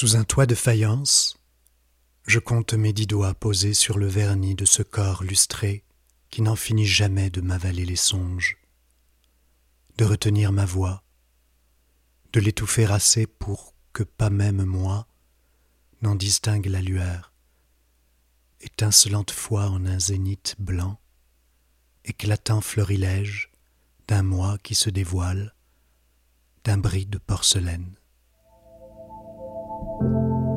Sous un toit de faïence, je compte mes dix doigts posés sur le vernis de ce corps lustré qui n'en finit jamais de m'avaler les songes, de retenir ma voix, de l'étouffer assez pour que pas même moi n'en distingue la lueur, étincelante foi en un zénith blanc, éclatant florilège d'un moi qui se dévoile, d'un bris de porcelaine. thank you